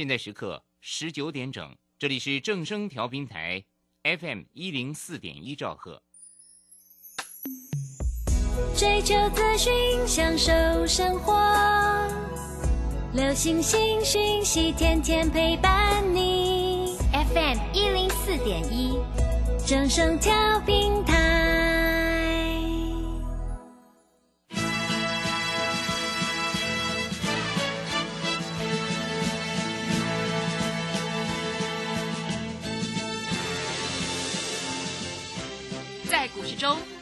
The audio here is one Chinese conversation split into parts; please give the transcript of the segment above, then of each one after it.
现在时刻十九点整，这里是正声调频台 FM 一零四点一兆赫。追求资讯，享受生活，流星星讯息，天天陪伴你。FM 一零四点一，正声调频台。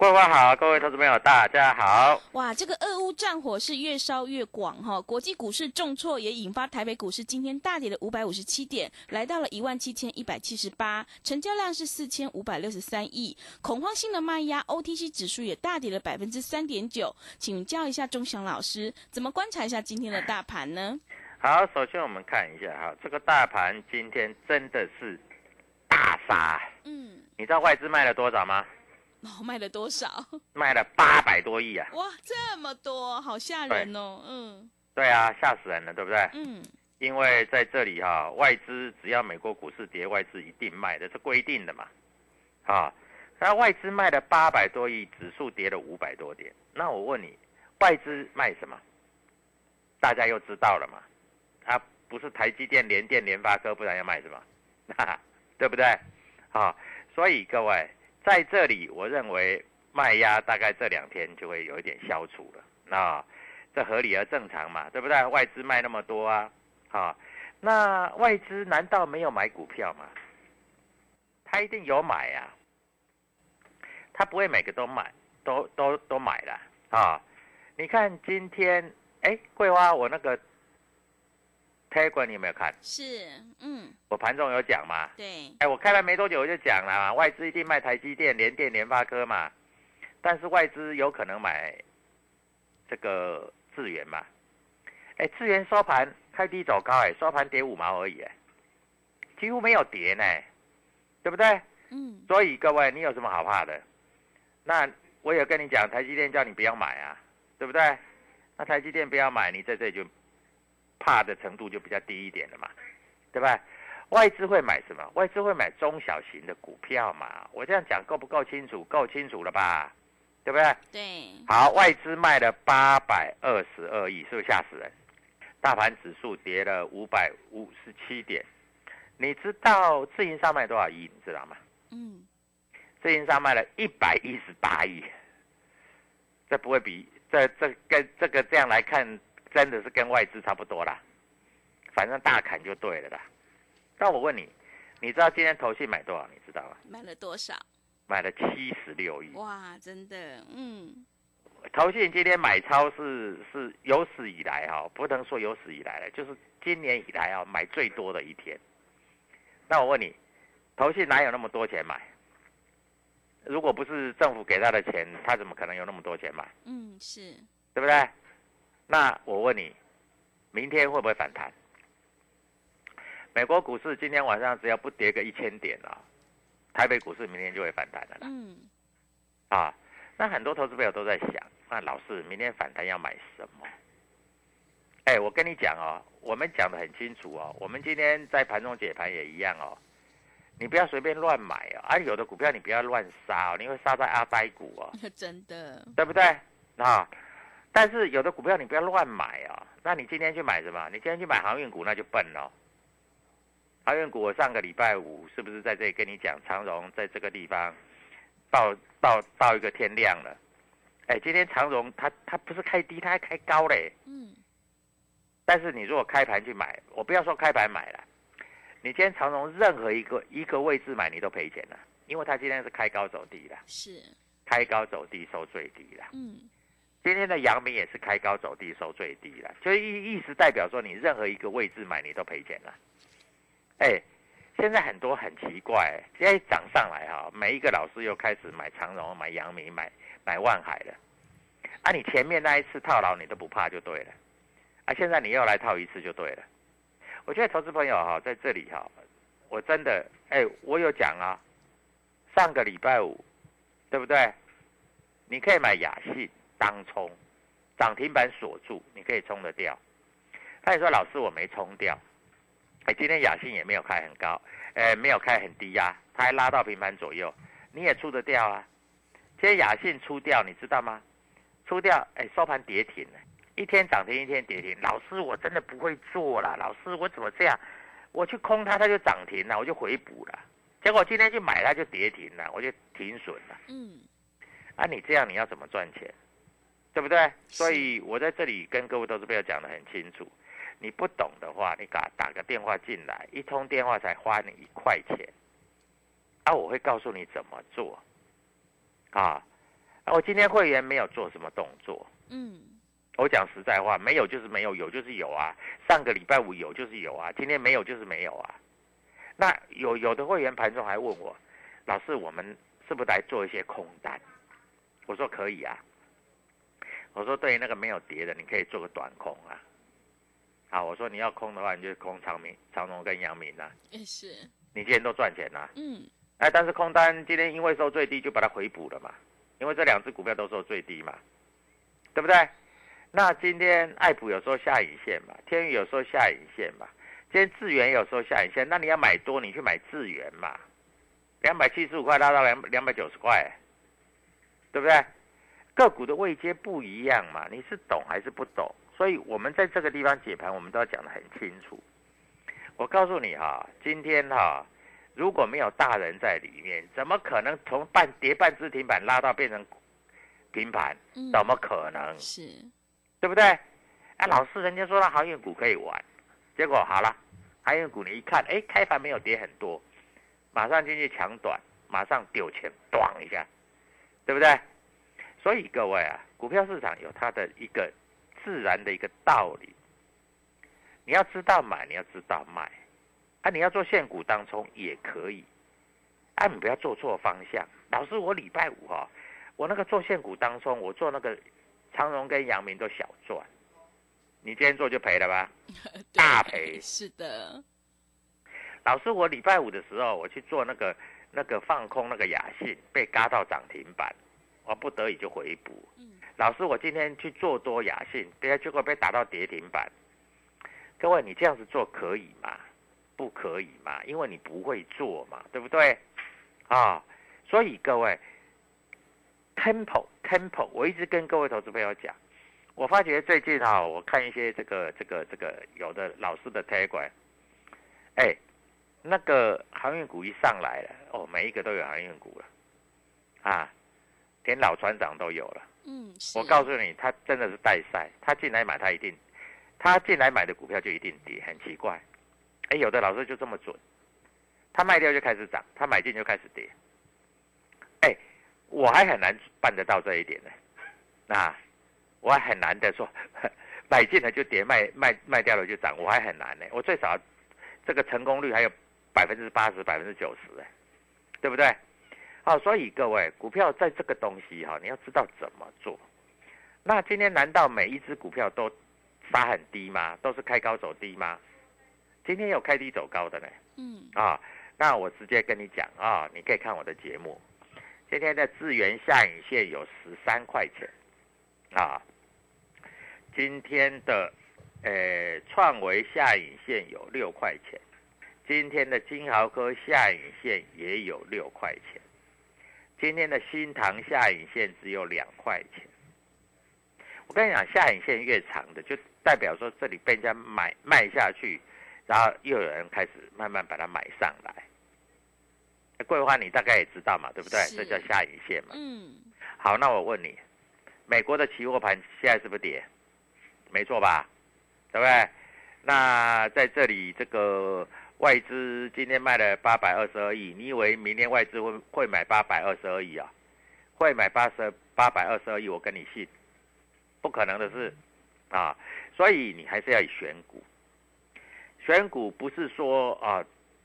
桂花好，各位投资朋友大家好。哇，这个俄乌战火是越烧越广哈，国际股市重挫也引发台北股市今天大跌了五百五十七点，来到了一万七千一百七十八，成交量是四千五百六十三亿，恐慌性的卖压，OTC 指数也大跌了百分之三点九。请教一下钟祥老师，怎么观察一下今天的大盘呢？好，首先我们看一下哈，这个大盘今天真的是大杀。嗯，你知道外资卖了多少吗？哦，卖了多少？卖了八百多亿啊！哇，这么多，好吓人哦。嗯，对啊，吓死人了，对不对？嗯，因为在这里哈、外资只要美国股市跌，外资一定卖的，是规定的嘛。啊，那外资卖了八百多亿，指数跌了五百多点。那我问你，外资卖什么？大家又知道了嘛？啊，不是台积电、联电、联发科，不然要卖什么？哈哈，对不对？啊，所以各位在这里，我认为卖压大概这两天就会有一点消除了。那这合理而正常嘛，对不对？外资卖那么多啊，啊，那外资难道没有买股票吗？他一定有买呀、他不会每个都买，都都都买了啊。你看今天，哎，桂花，我那个 Telegram 你有没有看？是，嗯，我盘中有讲嘛？对，哎，我开盘没多久我就讲了嘛，外资一定卖台积电、联电、联发科嘛，但是外资有可能买这个智源嘛。哎，智源收盘开低走高，哎，收盘跌五毛而已，哎，几乎没有跌呢，对不对？嗯，所以各位，你有什么好怕的？那我也跟你讲，台积电叫你不要买啊，对不对？那台积电不要买，你在这里就怕的程度就比较低一点了嘛，对吧？外资会买什么？外资会买中小型的股票嘛？我这样讲够不够清楚？够清楚了吧？对不对？对，好，外资卖了八百二十二亿，是不是吓死人？大盘指数跌了五百五十七点，你知道自营商卖多少亿？你知道吗？嗯，自营商卖了一百一十八亿，这不会比这这跟这个这样来看，真的是跟外资差不多啦。反正大砍就对了啦。那我问你，你知道今天投信买多少？你知道吗？买了多少？买了七十六亿。哇，真的，嗯，投信今天买超是是有史以来哈、不能说有史以来了，就是今年以来啊买最多的一天。那我问你，投信哪有那么多钱买？如果不是政府给他的钱，他怎么可能有那么多钱买？嗯，是，对不对？那我问你，明天会不会反弹？美国股市今天晚上只要不跌个一千点啊，台北股市明天就会反弹的啦。嗯，啊，那很多投资朋友都在想，那老师明天反弹要买什么？哎，我跟你讲哦，我们讲的很清楚哦，我们今天在盘中解盘也一样哦，你不要随便乱买哦，啊，有的股票你不要乱杀哦，你会杀在阿呆股哦，真的，对不对？啊，但是有的股票你不要乱买啊，那你今天去买什么？你今天去买航运股那就笨了。航运股我上个礼拜五是不是在这里跟你讲，长荣在这个地方到到到一个天亮了？哎，今天长荣它它不是开低，它还开高嘞。嗯。但是你如果开盘去买，我不要说开盘买了，你今天长荣任何一个一个位置买，你都赔钱了，因为它今天是开高走低的。是。开高走低收最低了。嗯。今天的阳明也是开高走低收最低了，就意意思代表说你任何一个位置买，你都赔钱了。哎，现在很多很奇怪，现在涨上来哈，每一个老师又开始买长荣、买阳明、买买万海了。啊，你前面那一次套牢你都不怕就对了，啊，现在你又来套一次就对了。我觉得投资朋友哈，在这里哈，我真的哎，我有讲啊，上个礼拜五，对不对？你可以买雅信当冲，涨停板锁住，你可以冲得掉。他也说老师我没冲掉。哎，今天雅信也没有开很高，哎，没有开很低呀，他还拉到平盘左右，你也出得掉啊？今天雅信出掉，你知道吗？出掉，哎，收盘跌停了，一天涨停，一天跌停。老师，我真的不会做了，老师，我怎么这样？我去空它，它就涨停了，我就回补了，结果今天去买它就跌停了，我就停损了。嗯，啊，你这样你要怎么赚钱？对不对？所以我在这里跟各位投资朋友讲的很清楚。你不懂的话，你打打个电话进来，一通电话才花你一块钱，啊，我会告诉你怎么做，啊，我今天会员没有做什么动作，嗯，我讲实在话，没有就是没有，有就是有啊，上个礼拜五有就是有啊，今天没有就是没有啊，那有有的会员盘中还问我，老师，我们是不是来做一些空单？我说可以啊，我说对于那个没有跌的，你可以做个短空啊。好，我说你要空的话，你就空长明、长隆跟阳明啊。也是。你今天都赚钱啦。嗯。哎，但是空单今天因为收最低，就把它回补了嘛。因为这两只股票都收最低嘛，对不对？那今天爱普有时候下影线嘛，天宇有时候下影线嘛，今天智源有时候下影线，那你要买多，你去买智源嘛，两百七十五块拉到两两百九十块，对不对？个股的位阶不一样嘛，你是懂还是不懂？所以，我们在这个地方解盘，我们都要讲得很清楚。我告诉你哈，今天哈，如果没有大人在里面，怎么可能从半跌半只停板拉到变成平盘？怎么可能？是，对不对？哎，老师，人家说那航运股可以玩，结果好了，航运股你一看，哎，开盘没有跌很多，马上进去抢短，马上丢钱，咣一下，对不对？所以各位啊，股票市场有它的一个。自然的一个道理，你要知道买，你要知道卖，啊，你要做现股当中也可以，啊，你不要做错方向。老师，我礼拜五哈，我那个做现股当中，我做那个长荣跟阳明都小赚，你今天做就赔了吧？大赔。是的。老师，我礼拜五的时候我去做那个那个放空那个雅信，被嘎到涨停板，我不得已就回补。嗯老师，我今天去做多雅信，别结果被打到跌停板。各位，你这样子做可以吗？不可以嘛，因为你不会做嘛，对不对？啊，所以各位，temple temple，我一直跟各位投资朋友讲，我发觉最近哈，我看一些这个这个这个有的老师的推广，哎，那个航运股一上来了，哦，每一个都有航运股了，啊，连老船长都有了。嗯，我告诉你，他真的是带赛，他进来买，他一定，他进来买的股票就一定跌，很奇怪。哎，有的老师就这么准，他卖掉就开始涨，他买进就开始跌。哎，我还很难办得到这一点呢。那我还很难的说，买进了就跌，卖卖卖掉了就涨，我还很难呢。我最少这个成功率还有百分之八十、百分之九十，哎，对不对？好，所以各位股票在这个东西哈，你要知道怎么做。那今天难道每一只股票都杀很低吗？都是开高走低吗？今天有开低走高的呢。嗯。啊，那我直接跟你讲啊，你可以看我的节目。今天的智源下影线有十三块钱。啊，今天的呃，创维下影线有六块钱，今天的金豪科下影线也有六块钱，今天的新塘下影线只有两块钱。我跟你讲，下影线越长的，就代表说这里被人家买卖下去，然后又有人开始慢慢把它买上来。桂花，你大概也知道嘛，对不对？是这叫下影线嘛。嗯，好，那我问你，美国的期货盘现在是不是跌？没错吧？对不对？那在这里，这个外资今天卖了八百二十二亿，你以为明天外资会会买八百二十二亿啊？会买八十八百二十二亿？我跟你信，不可能的事啊！所以你还是要以选股，选股不是说啊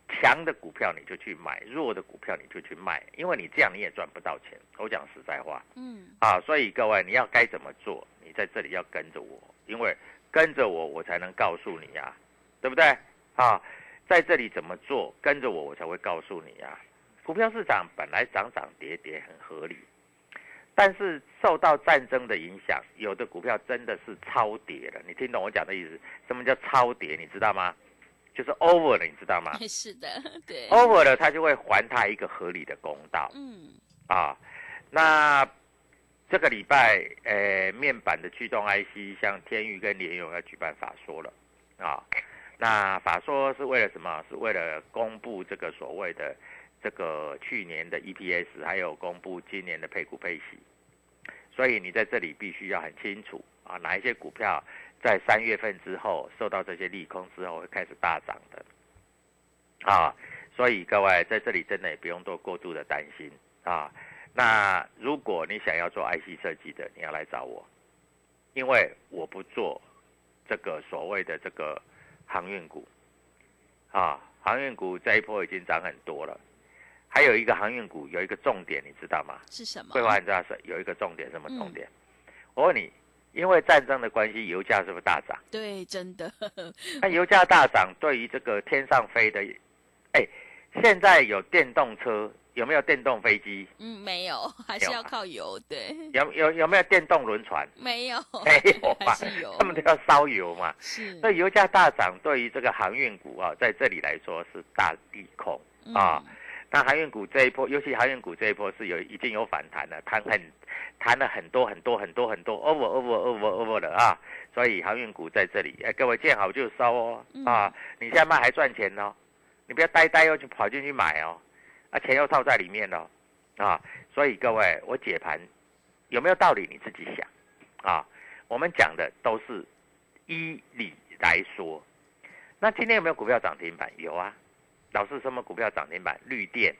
强的股票你就去买，弱的股票你就去卖，因为你这样你也赚不到钱。我讲实在话，嗯，啊，所以各位你要该怎么做？你在这里要跟着我，因为跟着我，我才能告诉你呀、对不对？啊，在这里怎么做？跟着我，我才会告诉你啊、股票市场本来涨涨跌跌很合理，但是受到战争的影响，有的股票真的是超跌了。你听懂我讲的意思？什么叫超跌？你知道吗？就是 over 了，你知道吗 是的，对，？over 了，它就会还它一个合理的公道。嗯，啊，那这个礼拜，呃，面板的驱动 IC，像天宇跟联咏要举办法说了啊。那法说是为了什么？是为了公布这个所谓的这个去年的 EPS，还有公布今年的配股配息。所以你在这里必须要很清楚啊，哪一些股票在三月份之后受到这些利空之后会开始大涨的啊。所以各位在这里真的也不用多过度的担心啊。那如果你想要做 IC 设计的，你要来找我，因为我不做这个所谓的这个航运股啊，航运股这一波已经涨很多了。还有一个航运股有一个重点，你知道吗？是什么？桂花，你知道是有一个重点，什么嗯重点？我问你，因为战争的关系，油价是不是大涨？对，真的，那油价大涨，对于这个天上飞的，哎，现在有电动车，有没有电动飞机？嗯，没有，还是要靠油，对，有有有没有电动轮船？没有，没有嘛他们都要烧油嘛。是，所以油价大涨，对于这个航运股啊，在这里来说是大利空啊。嗯那航运股这一波，尤其航运股这一波是有已经有反弹了，弹很弹了很多很多很多很多 over over over over 了啊！所以航运股在这里，哎，各位见好就收哦嗯啊！你现在卖还赚钱哦，你不要呆呆哦就跑进去买哦，啊，钱又套在里面了啊！所以各位，我解盘有没有道理你自己想啊！我们讲的都是依理来说。那今天有没有股票涨停板？有啊。老是什么股票涨停板？绿电，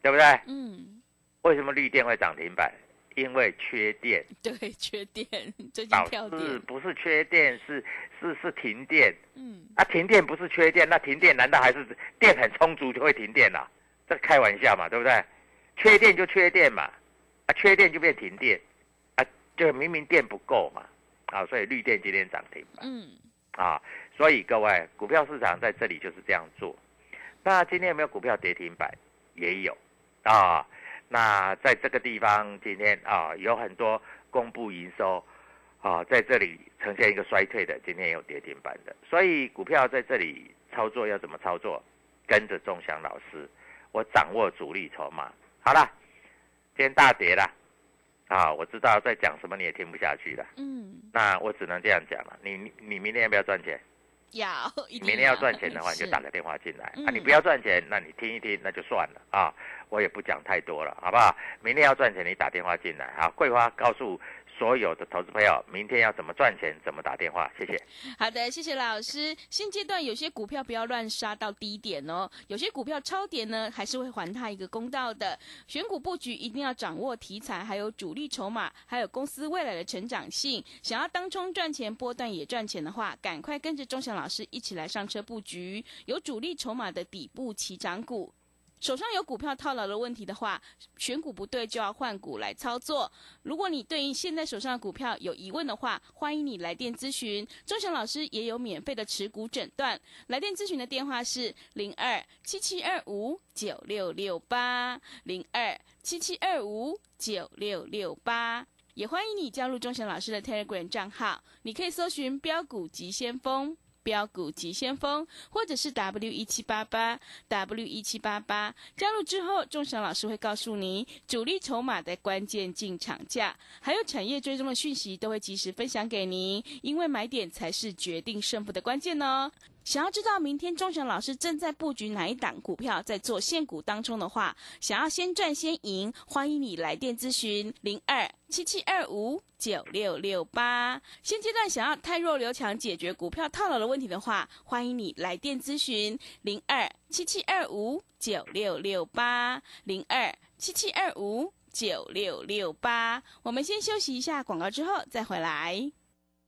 对不对？嗯，为什么绿电会涨停板？因为缺电，对，缺电，最近导跳电致，不是缺电，是是是停电嗯，啊！停电不是缺电，那停电难道还是电很充足就会停电了、这开玩笑嘛，对不对？缺电就缺电嘛，啊，缺电就变停电，啊，就明明电不够嘛，啊，所以绿电今天涨停板。嗯，啊，所以各位，股票市场在这里就是这样做。那今天有没有股票跌停板？也有啊。那在这个地方，今天啊有很多公布营收啊，在这里呈现一个衰退的，今天也有跌停板的。所以股票在这里操作要怎么操作？跟着钟祥老师，我掌握主力筹码。好了，今天大跌了啊，我知道在讲什么你也听不下去了。嗯，那我只能这样讲了。你你你明天要不要赚钱？要，明天要赚钱的话，你就打个电话进来啊。嗯你不要赚钱，那你听一听，那就算了啊。我也不讲太多了，好不好？明天要赚钱，你打电话进来。啊，桂花告诉所有的投资朋友，明天要怎么赚钱，怎么打电话。谢谢。好的，谢谢老师。现阶段有些股票不要乱杀到低点哦，有些股票超跌呢，还是会还它一个公道的。选股布局一定要掌握题材，还有主力筹码，还有公司未来的成长性。想要当冲赚钱，波段也赚钱的话，赶快跟着钟祥老师一起来上车布局，有主力筹码的底部起涨股。手上有股票套牢的问题的话，选股不对就要换股来操作。如果你对于现在手上的股票有疑问的话，欢迎你来电咨询，钟祥老师也有免费的持股诊断。来电咨询的电话是零二七七二五九六六八零二七七二五九六六八。也欢迎你加入钟祥老师的 Telegram 账号，你可以搜寻“标股急先锋”。标股急先锋，或者是 W 一七八八 W 一七八八，加入之后，众神老师会告诉你主力筹码的关键进场价，还有产业追踪的讯息，都会及时分享给您。因为买点才是决定胜负的关键哦。想要知道明天钟祥老师正在布局哪一档股票，在做现股当中的话，想要先赚先赢，欢迎你来电咨询零二七七二五九六六八。现阶段想要太弱留强，解决股票套牢的问题的话，欢迎你来电咨询零二七七二五九六六八零二七七二五九六六八。我们先休息一下广告，之后再回来。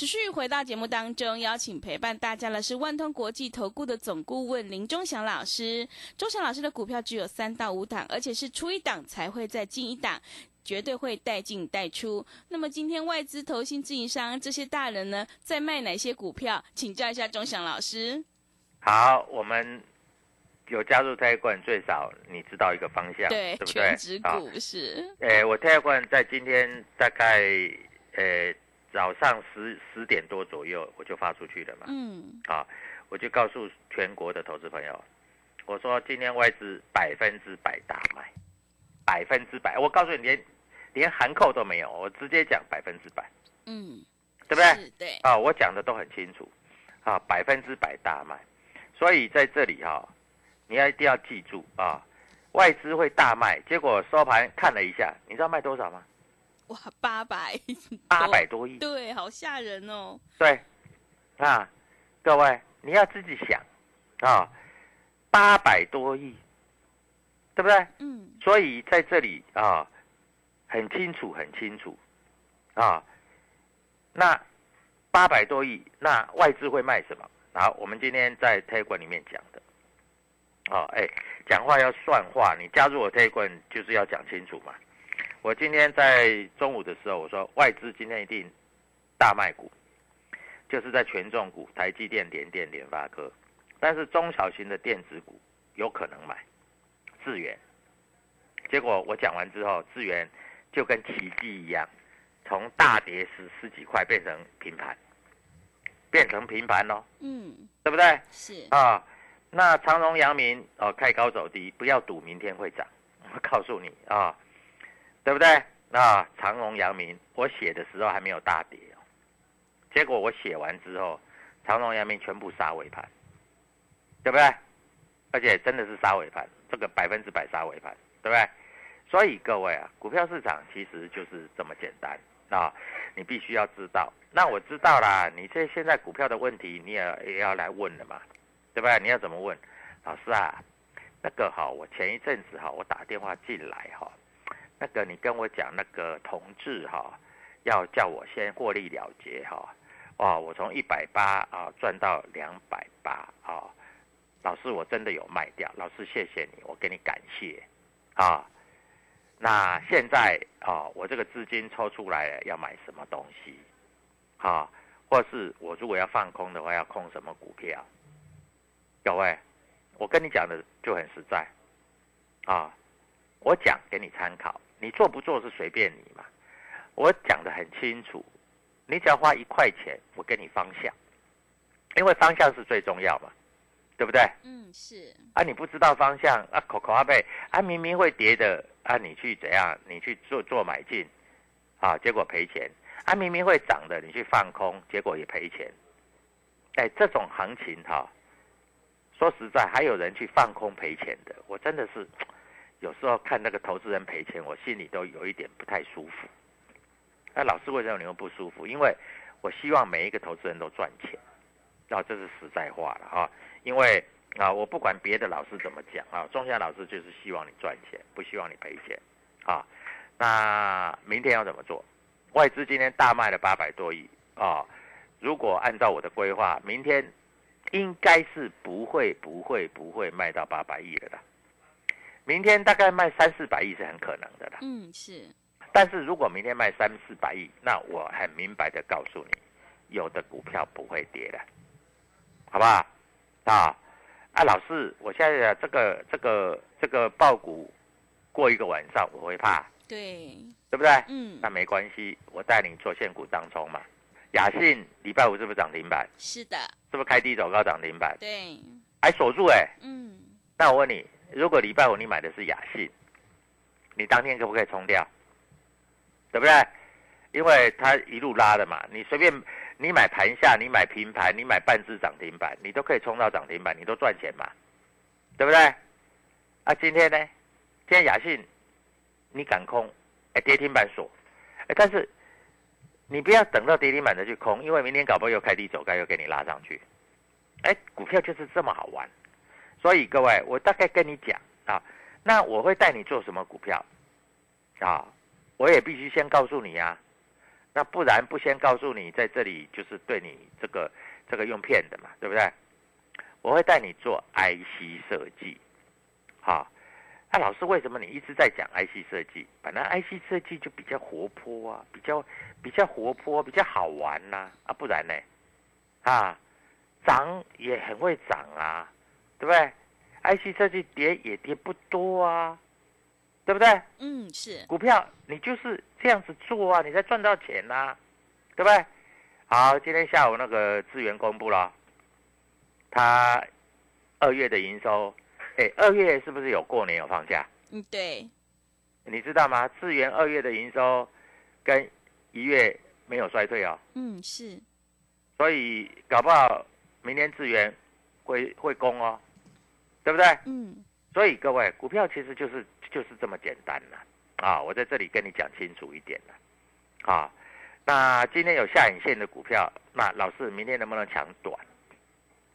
持续回到节目当中，邀请陪伴大家的是万通国际投顾的总顾问林忠祥老师。忠祥老师的股票只有三到五档，而且是出一档才会再进一档，绝对会带进带出。那么今天外资、投信、自营商这些大人呢，在卖哪些股票？请教一下忠祥老师。好，我们有加入泰冠，最少你知道一个方向，对，对不对全指？好股是，呃，我泰冠在今天大概呃早上十十点多左右我就发出去了嘛，嗯，啊，我就告诉全国的投资朋友，我说今天外资百分之百大卖，百分之百，我告诉你连连含扣都没有，我直接讲百分之百，嗯，对不对？对，啊，我讲的都很清楚，啊，百分之百大卖，所以在这里哈、你要一定要记住啊，外资会大卖，结果收盘看了一下，你知道卖多少吗？哇，八百，八百多亿，对，好吓人哦。对，啊，各位你要自己想啊，八百多亿，对不对？嗯，所以在这里啊，很清楚，很清楚啊。那八百多亿，那外资会卖什么？好，我们今天在 t 管里面讲的。哦，哎，讲话要算话，你加入我 t 管就是要讲清楚嘛。我今天在中午的时候，我说外资今天一定大卖股，就是在权重股，台积电、联电、联发科，但是中小型的电子股有可能买。智源，结果我讲完之后，智源就跟奇迹一样，从大跌十十几块变成平盘，变成平盘喽，嗯，对不对？是，啊，那长荣、阳明哦，开高走低，不要赌明天会涨，我告诉你啊，对不对？那，长荣、阳明，我写的时候还没有大跌哦，结果我写完之后，长荣、阳明全部杀尾盘，对不对？而且真的是杀尾盘，这个百分之百杀尾盘，对不对？所以各位啊，股票市场其实就是这么简单啊，你必须要知道。那我知道啦，你这现在股票的问题，你也也要来问了嘛，对不对？你要怎么问？老师啊，那个哈，我前一阵子哈，我打电话进来哈，那个你跟我讲那个同志哈，要叫我先获利了结哈，哦，我从一百八啊赚到两百八啊，老师我真的有卖掉，老师谢谢你，我给你感谢啊。那现在啊，我这个资金抽出来了，要买什么东西？啊，或是我如果要放空的话，要空什么股票？各位，我跟你讲的就很实在啊，我讲给你参考，你做不做是随便你嘛。我讲的很清楚，你只要花一块钱，我给你方向，因为方向是最重要嘛，对不对？嗯，是，啊，你不知道方向啊，口口阿贝啊，明明会跌的啊，你去怎样？你去做做买进，啊，结果赔钱。啊，明明会涨的，你去放空，结果也赔钱。哎，这种行情哈、说实在，还有人去放空赔钱的，我真的是有时候看那个投资人赔钱，我心里都有一点不太舒服。那老师为什么你会不舒服？因为我希望每一个投资人都赚钱，啊，这是实在话了哈、因为啊，我不管别的老师怎么讲啊，中下老师就是希望你赚钱，不希望你赔钱啊。那明天要怎么做？外资今天大卖了八百多亿啊、如果按照我的规划，明天应该是不会、不会、不会卖到八百亿了的。明天大概卖三四百亿是很可能的啦。嗯，是，但是如果明天卖三四百亿，那我很明白的告诉你，有的股票不会跌的，好不好？啊啊，老师，我现在这个这个这个爆股过一个晚上我会怕，对，对不对？嗯，那没关系，我带你做现股当中嘛。雅信礼拜五是不是涨停板？是的，是不是开低走高涨停板？对，还锁住哎、嗯，那我问你，如果礼拜五你买的是雅信，你当天可不可以冲掉？对不对？因为它一路拉的嘛，你随便你买盘下，你买平盘，你买半只涨停板，你都可以冲到涨停板，你都赚钱嘛，对不对？啊，今天呢？今天雅信你敢空，哎，跌停板锁，哎，但是你不要等到跌停板再去空，因为明天搞不好又开低走高，又给你拉上去，哎，股票就是这么好玩。所以各位，我大概跟你讲啊，那我会带你做什么股票啊？我也必须先告诉你啊，那不然不先告诉你，在这里就是对你这个这个用骗的嘛，对不对？我会带你做 IC 设计，好、啊，老师为什么你一直在讲 IC 设计？本来 IC 设计就比较活泼啊，比较比较活泼，比较好玩呐、啊，不然呢？啊，涨也很会涨啊，对不对？IC 设计跌也跌不多啊，对不对？嗯，是，股票你就是这样子做啊，你才赚到钱呐、对不对？好，今天下午那个资源公布了，它二月的营收，哎，二月是不是有过年有放假？嗯，对，你知道吗？智源二月的营收跟一月没有衰退哦，嗯，是，所以搞不好明年智源会会攻哦，对不对？嗯，所以各位，股票其实就是就是这么简单了啊！我在这里跟你讲清楚一点了啊。那今天有下影线的股票，那老师明天能不能抢短？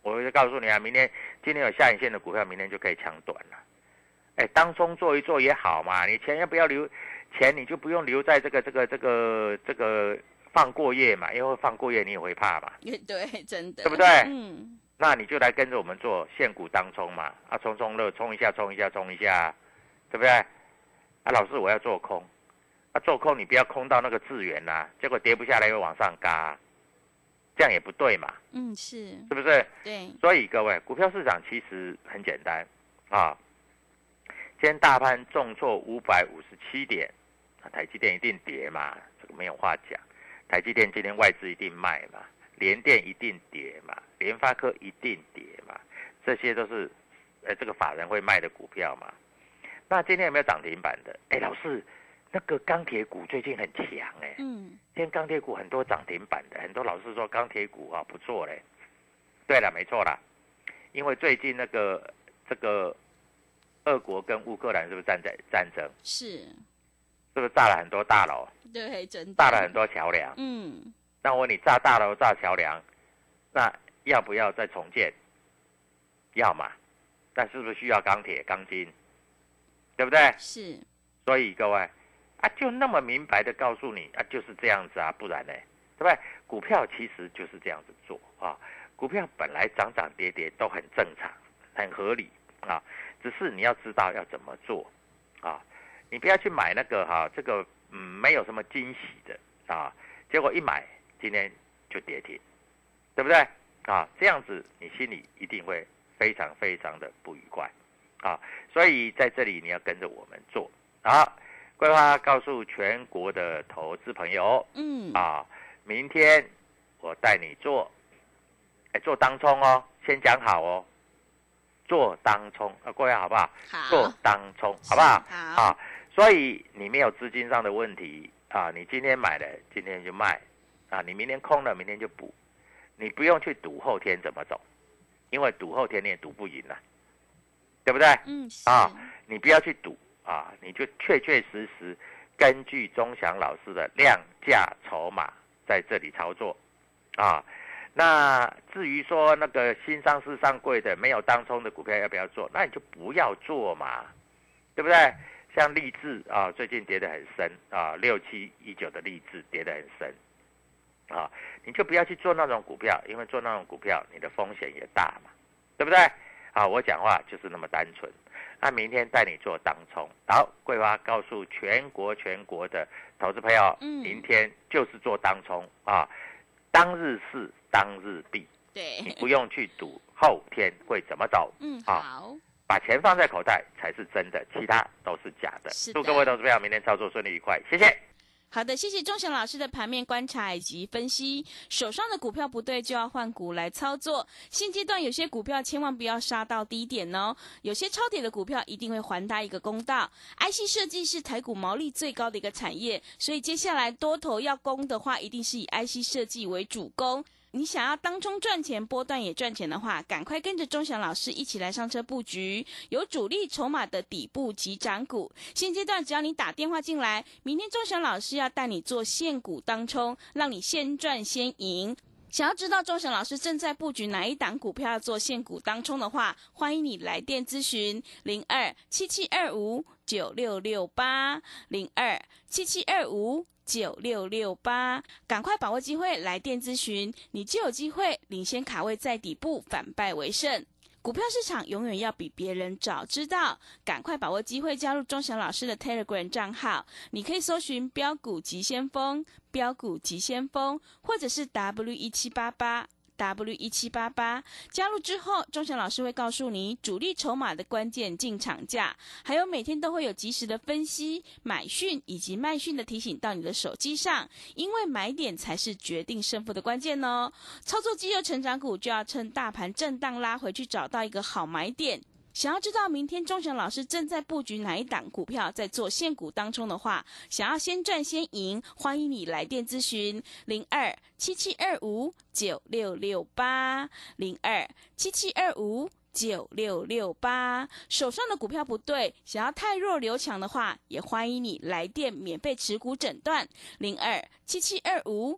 我就告诉你啊，明天今天有下影线的股票，明天就可以抢短了。哎，当中做一做也好嘛，你钱要不要留？钱你就不用留在这个这个这个这个放过夜嘛，因为放过夜你也会怕嘛。也对，真的，对不对嗯，那你就来跟着我们做现股当冲嘛，啊，冲冲乐，冲一下，冲一下，冲一下，对不对？啊，老师我要做空，啊，做空你不要空到那个资源呐，结果跌不下来又往上嘎，这样也不对嘛，嗯，是，是不是？对，所以各位，股票市场其实很简单啊。今天大盘重挫五百五十七点，啊台积电一定跌嘛，这个没有话讲。台积电今天外资一定卖嘛，联电一定跌嘛，联发科一定跌嘛，这些都是呃这个法人会卖的股票嘛。那今天有没有涨停板的？哎，老师，那个钢铁股最近很强哎、嗯，今天钢铁股很多涨停板的，很多老师说钢铁股啊不错嘞。对了，没错啦，因为最近那个这个俄国跟乌克兰是不是战在战争？是，是不是炸了很多大楼，对，真的，炸了很，多桥梁？嗯，那我问你，炸大楼、炸桥梁，那要不要再重建？要嘛，但是不是需要钢铁、钢筋？对不对？是，所以各位啊，就那么明白的告诉你啊，就是这样子啊，不然呢，对不对？股票其实就是这样子做啊，股票本来涨涨跌跌都很正常，很合理啊，只是你要知道要怎么做啊，你不要去买那个哈、这个嗯没有什么惊喜的啊，结果一买今天就跌停，对不对？啊，这样子你心里一定会非常非常的不愉快啊，所以在这里你要跟着我们做啊。桂花告诉全国的投资朋友嗯，啊，明天我带你做，哎，做当冲哦，先讲好哦，做当冲啊，各位好不好？做好，当冲好不好？好，啊，所以你没有资金上的问题啊，你今天买了，今天就卖啊，你明天空了，明天就补，你不用去赌后天怎么走，因为赌后天你也赌不赢了，对不对？嗯，啊你不要去赌啊，你就确确实实根据钟祥老师的量价筹码在这里操作啊。那至于说那个新上市上柜的没有当冲的股票要不要做，那你就不要做嘛，对不对？像励志啊，最近跌得很深啊，六七一九的励志跌得很深啊，你就不要去做那种股票，因为做那种股票你的风险也大嘛，对不对？啊，我讲话就是那么单纯。那明天带你做当冲，好，桂花告诉全国全国的投资朋友，嗯明天就是做当冲啊，当日事当日毕，对你，不用去赌后天会怎么走，嗯，啊好，把钱放在口袋才是真的，其他都是假的祝各位投资朋友明天操作顺利愉快，谢谢。好的，谢谢钟祥老师的盘面观察以及分析。手上的股票不对，就要换股来操作。现阶段有些股票千万不要杀到低点哦，有些超跌的股票一定会还它一个公道。IC 设计是台股毛利最高的一个产业，所以接下来多头要攻的话，一定是以 IC 设计为主攻。你想要当中赚钱、波段也赚钱的话，赶快跟着钟祥老师一起来上车布局有主力筹码的底部及涨股。现阶段只要你打电话进来，明天钟祥老师要带你做现股当冲，让你先赚先赢。想要知道钟祥老师正在布局哪一档股票要做现股当冲的话，欢迎你来电咨询零二七七二五九六六八零二七七二五九六六八，赶快把握机会来电咨询，你就有机会领先卡位在底部，反败为胜。股票市场永远要比别人早知道，赶快把握机会加入钟祥老师的 Telegram 账号，你可以搜寻“标股急先锋”、“标股急先锋”，或者是 W 一七八八。W 一七八八加入之后，钟祥老师会告诉你主力筹码的关键进场价，还有每天都会有及时的分析、买讯以及卖讯的提醒到你的手机上，因为买点才是决定胜负的关键哦。操作绩优成长股就要趁大盘震荡拉回去，找到一个好买点。想要知道明天钟祥老师正在布局哪一档股票，在做现股当中的话，想要先赚先赢，欢迎你来电咨询零二七七二五九六六八零二七七二五。九六六八，手上的股票不对，想要太弱留强的话，也欢迎你来电免费持股诊断零二七七二五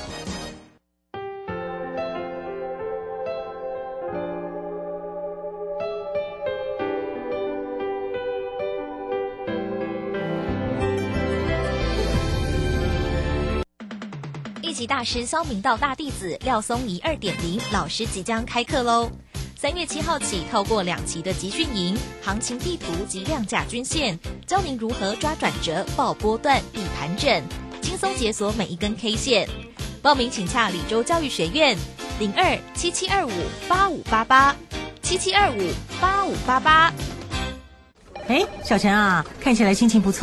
大师肖明道大弟子廖松怡二点零老师即将开课喽！三月七号起，透过两期的集训营、行情地图及量价均线，教您如何抓转折、报波段、避盘整，轻松解锁每一根 K 线。报名请洽李州教育学院零二七七二五八五八八七七二五八五八八。哎，小陈啊，看起来心情不错。